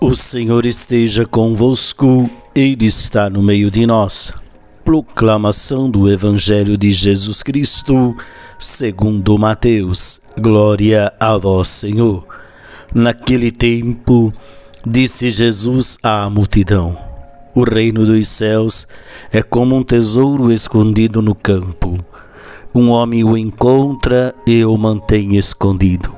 O Senhor esteja convosco, Ele está no meio de nós. Proclamação do Evangelho de Jesus Cristo, segundo Mateus. Glória a vós, Senhor. Naquele tempo, disse Jesus à multidão: O reino dos céus é como um tesouro escondido no campo. Um homem o encontra e o mantém escondido.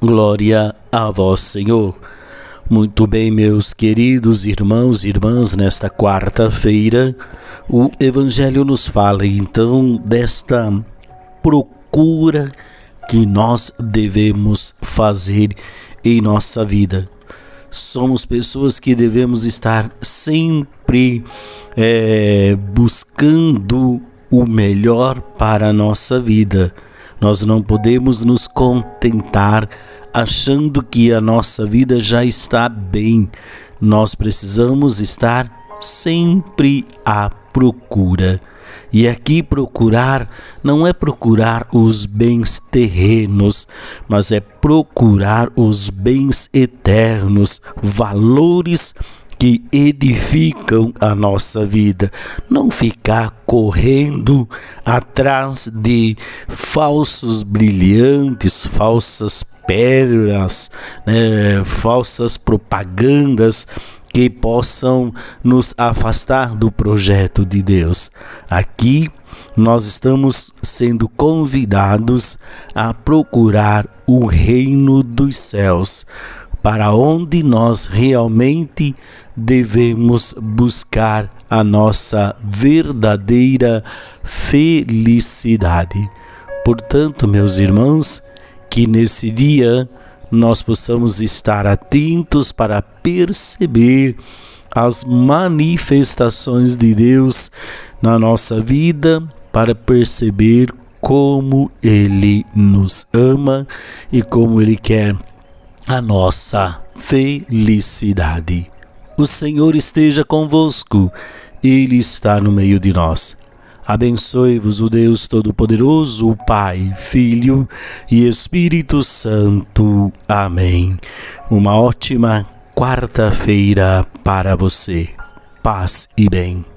Glória a vós, Senhor. Muito bem, meus queridos irmãos e irmãs, nesta quarta-feira, o Evangelho nos fala então desta procura que nós devemos fazer em nossa vida. Somos pessoas que devemos estar sempre é, buscando o melhor para a nossa vida. Nós não podemos nos contentar achando que a nossa vida já está bem. Nós precisamos estar sempre à procura. E aqui procurar não é procurar os bens terrenos, mas é procurar os bens eternos, valores que edificam a nossa vida. Não ficar correndo atrás de falsos brilhantes, falsas pérolas, né, falsas propagandas que possam nos afastar do projeto de Deus. Aqui nós estamos sendo convidados a procurar o reino dos céus, para onde nós realmente devemos buscar a nossa verdadeira felicidade. Portanto, meus irmãos, que nesse dia nós possamos estar atentos para perceber as manifestações de Deus na nossa vida, para perceber como Ele nos ama e como Ele quer a nossa felicidade. O Senhor esteja convosco, Ele está no meio de nós. Abençoe-vos o Deus Todo-Poderoso, o Pai, Filho e Espírito Santo. Amém. Uma ótima quarta-feira para você. Paz e bem.